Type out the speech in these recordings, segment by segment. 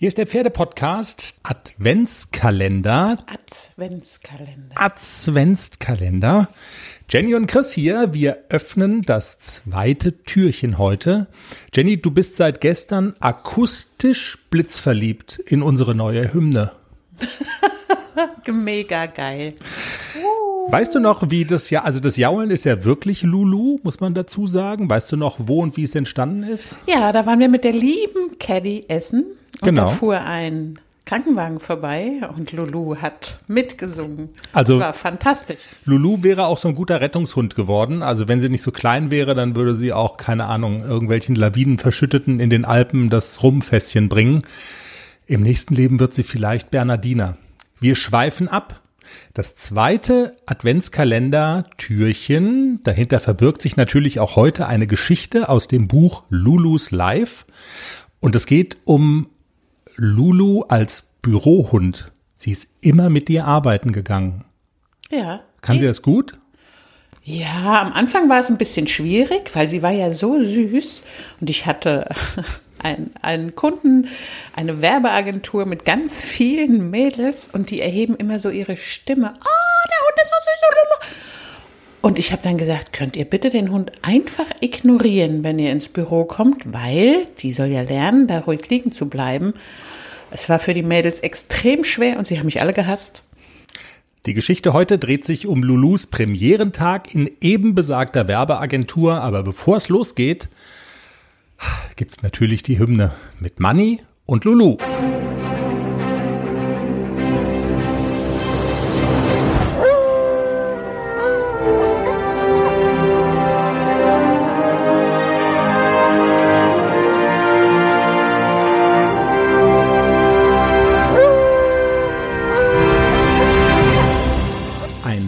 Hier ist der Pferdepodcast Adventskalender. Adventskalender. Adventskalender. Jenny und Chris hier. Wir öffnen das zweite Türchen heute. Jenny, du bist seit gestern akustisch blitzverliebt in unsere neue Hymne. Mega geil. Weißt du noch, wie das ja, also das Jaulen ist ja wirklich Lulu, muss man dazu sagen. Weißt du noch, wo und wie es entstanden ist? Ja, da waren wir mit der lieben Caddy essen. Und Genau. da fuhr ein Krankenwagen vorbei und Lulu hat mitgesungen. Also- das war fantastisch. Lulu wäre auch so ein guter Rettungshund geworden. Also wenn sie nicht so klein wäre, dann würde sie auch, keine Ahnung, irgendwelchen Lawinen verschütteten in den Alpen das Rumfässchen bringen. Im nächsten Leben wird sie vielleicht Bernardiner. Wir schweifen ab. Das zweite Adventskalender-Türchen. Dahinter verbirgt sich natürlich auch heute eine Geschichte aus dem Buch Lulus Life. Und es geht um Lulu als Bürohund. Sie ist immer mit dir arbeiten gegangen. Ja. Kann sie das gut? Ja, am Anfang war es ein bisschen schwierig, weil sie war ja so süß und ich hatte einen, einen Kunden, eine Werbeagentur mit ganz vielen Mädels und die erheben immer so ihre Stimme. Ah, der Hund ist so süß. Und ich habe dann gesagt, könnt ihr bitte den Hund einfach ignorieren, wenn ihr ins Büro kommt, weil die soll ja lernen, da ruhig liegen zu bleiben. Es war für die Mädels extrem schwer und sie haben mich alle gehasst. Die Geschichte heute dreht sich um Lulus Premierentag in eben besagter Werbeagentur, aber bevor es losgeht, gibt's natürlich die Hymne mit Manny und Lulu.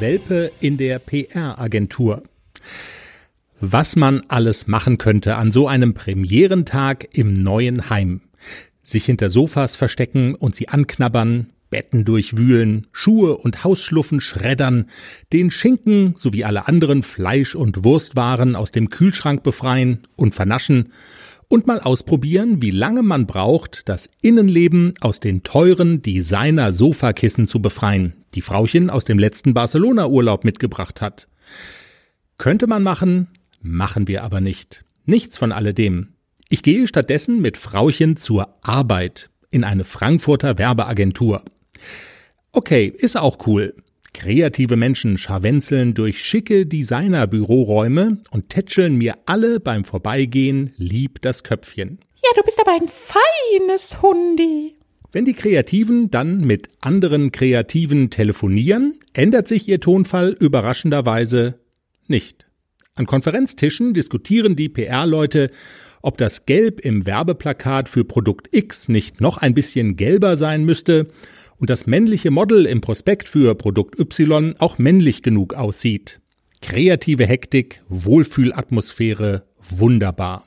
Welpe in der PR-Agentur. Was man alles machen könnte an so einem Premierentag im neuen Heim. Sich hinter Sofas verstecken und sie anknabbern, Betten durchwühlen, Schuhe und Hausschluffen schreddern, den Schinken sowie alle anderen Fleisch- und Wurstwaren aus dem Kühlschrank befreien und vernaschen und mal ausprobieren, wie lange man braucht, das Innenleben aus den teuren Designer-Sofakissen zu befreien, die Frauchen aus dem letzten Barcelona-Urlaub mitgebracht hat. Könnte man machen, machen wir aber nicht. Nichts von alledem. Ich gehe stattdessen mit Frauchen zur Arbeit in eine Frankfurter Werbeagentur. Okay, ist auch cool. Kreative Menschen scharwenzeln durch schicke Designerbüroräume und tätscheln mir alle beim Vorbeigehen lieb das Köpfchen. Ja, du bist aber ein feines Hundi. Wenn die Kreativen dann mit anderen Kreativen telefonieren, ändert sich ihr Tonfall überraschenderweise nicht. An Konferenztischen diskutieren die PR-Leute, ob das Gelb im Werbeplakat für Produkt X nicht noch ein bisschen gelber sein müsste und das männliche Model im Prospekt für Produkt Y auch männlich genug aussieht. Kreative Hektik, Wohlfühlatmosphäre, wunderbar.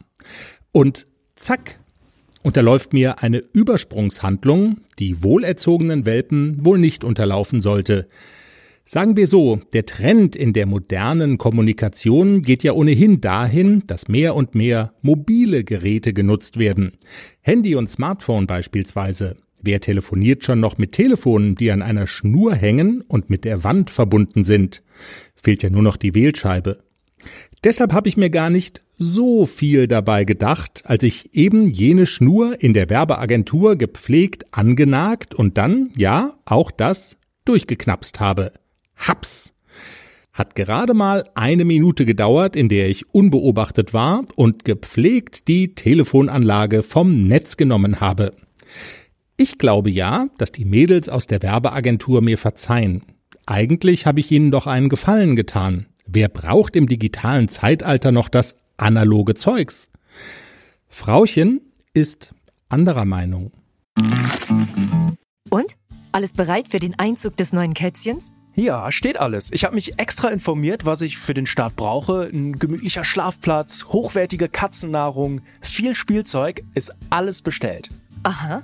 Und zack, unterläuft mir eine Übersprungshandlung, die wohlerzogenen Welpen wohl nicht unterlaufen sollte. Sagen wir so, der Trend in der modernen Kommunikation geht ja ohnehin dahin, dass mehr und mehr mobile Geräte genutzt werden. Handy und Smartphone beispielsweise. Wer telefoniert schon noch mit Telefonen, die an einer Schnur hängen und mit der Wand verbunden sind? Fehlt ja nur noch die Wählscheibe. Deshalb habe ich mir gar nicht so viel dabei gedacht, als ich eben jene Schnur in der Werbeagentur gepflegt angenagt und dann, ja, auch das durchgeknapst habe. Haps! Hat gerade mal eine Minute gedauert, in der ich unbeobachtet war und gepflegt die Telefonanlage vom Netz genommen habe. Ich glaube ja, dass die Mädels aus der Werbeagentur mir verzeihen. Eigentlich habe ich ihnen doch einen Gefallen getan. Wer braucht im digitalen Zeitalter noch das analoge Zeugs? Frauchen ist anderer Meinung. Und? Alles bereit für den Einzug des neuen Kätzchens? Ja, steht alles. Ich habe mich extra informiert, was ich für den Start brauche. Ein gemütlicher Schlafplatz, hochwertige Katzennahrung, viel Spielzeug, ist alles bestellt. Aha.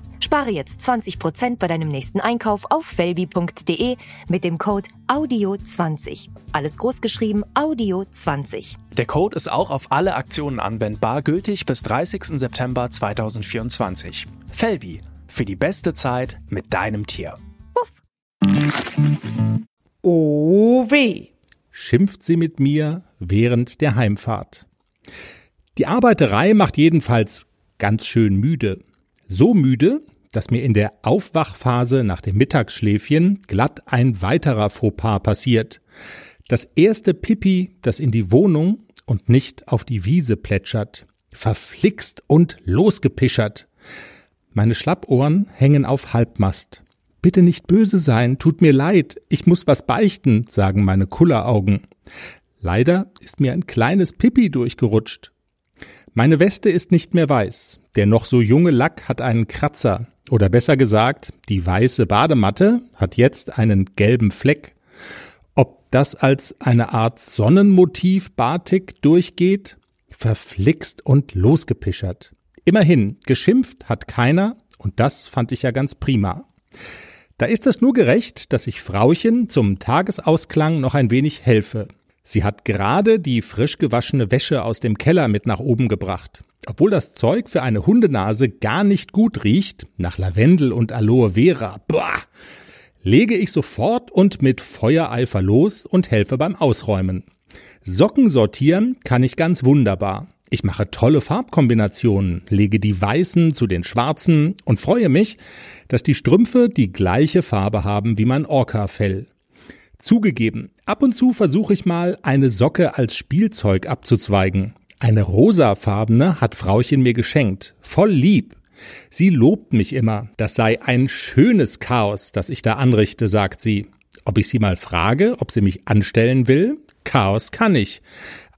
Spare jetzt 20% bei deinem nächsten Einkauf auf felbi.de mit dem Code AUDIO20. Alles groß geschrieben AUDIO20. Der Code ist auch auf alle Aktionen anwendbar, gültig bis 30. September 2024. Felbi, für die beste Zeit mit deinem Tier. Puff. Oh weh. schimpft sie mit mir während der Heimfahrt. Die Arbeiterei macht jedenfalls ganz schön müde. So müde, dass mir in der Aufwachphase nach dem Mittagsschläfchen glatt ein weiterer Fauxpas passiert. Das erste Pipi, das in die Wohnung und nicht auf die Wiese plätschert. Verflixt und losgepischert. Meine Schlappohren hängen auf Halbmast. Bitte nicht böse sein, tut mir leid, ich muss was beichten, sagen meine Kulleraugen. Leider ist mir ein kleines Pipi durchgerutscht. Meine Weste ist nicht mehr weiß. Der noch so junge Lack hat einen Kratzer. Oder besser gesagt, die weiße Badematte hat jetzt einen gelben Fleck. Ob das als eine Art Sonnenmotiv Batik durchgeht? Verflixt und losgepischert. Immerhin, geschimpft hat keiner und das fand ich ja ganz prima. Da ist es nur gerecht, dass ich Frauchen zum Tagesausklang noch ein wenig helfe. Sie hat gerade die frisch gewaschene Wäsche aus dem Keller mit nach oben gebracht. Obwohl das Zeug für eine Hundenase gar nicht gut riecht, nach Lavendel und Aloe Vera, boah, lege ich sofort und mit Feuereifer los und helfe beim Ausräumen. Socken sortieren kann ich ganz wunderbar. Ich mache tolle Farbkombinationen, lege die weißen zu den schwarzen und freue mich, dass die Strümpfe die gleiche Farbe haben wie mein Orca-Fell. Zugegeben, ab und zu versuche ich mal, eine Socke als Spielzeug abzuzweigen. Eine rosafarbene hat Frauchen mir geschenkt. Voll lieb. Sie lobt mich immer. Das sei ein schönes Chaos, das ich da anrichte, sagt sie. Ob ich sie mal frage, ob sie mich anstellen will? Chaos kann ich.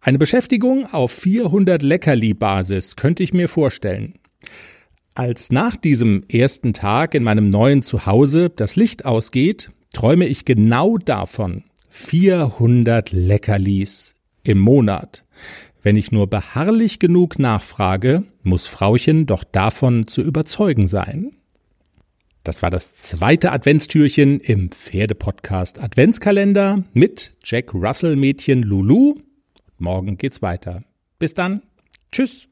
Eine Beschäftigung auf 400 Leckerli-Basis könnte ich mir vorstellen. Als nach diesem ersten Tag in meinem neuen Zuhause das Licht ausgeht, träume ich genau davon. 400 Leckerlis im Monat. Wenn ich nur beharrlich genug nachfrage, muss Frauchen doch davon zu überzeugen sein. Das war das zweite Adventstürchen im Pferdepodcast Adventskalender mit Jack Russell Mädchen Lulu. Morgen geht's weiter. Bis dann. Tschüss.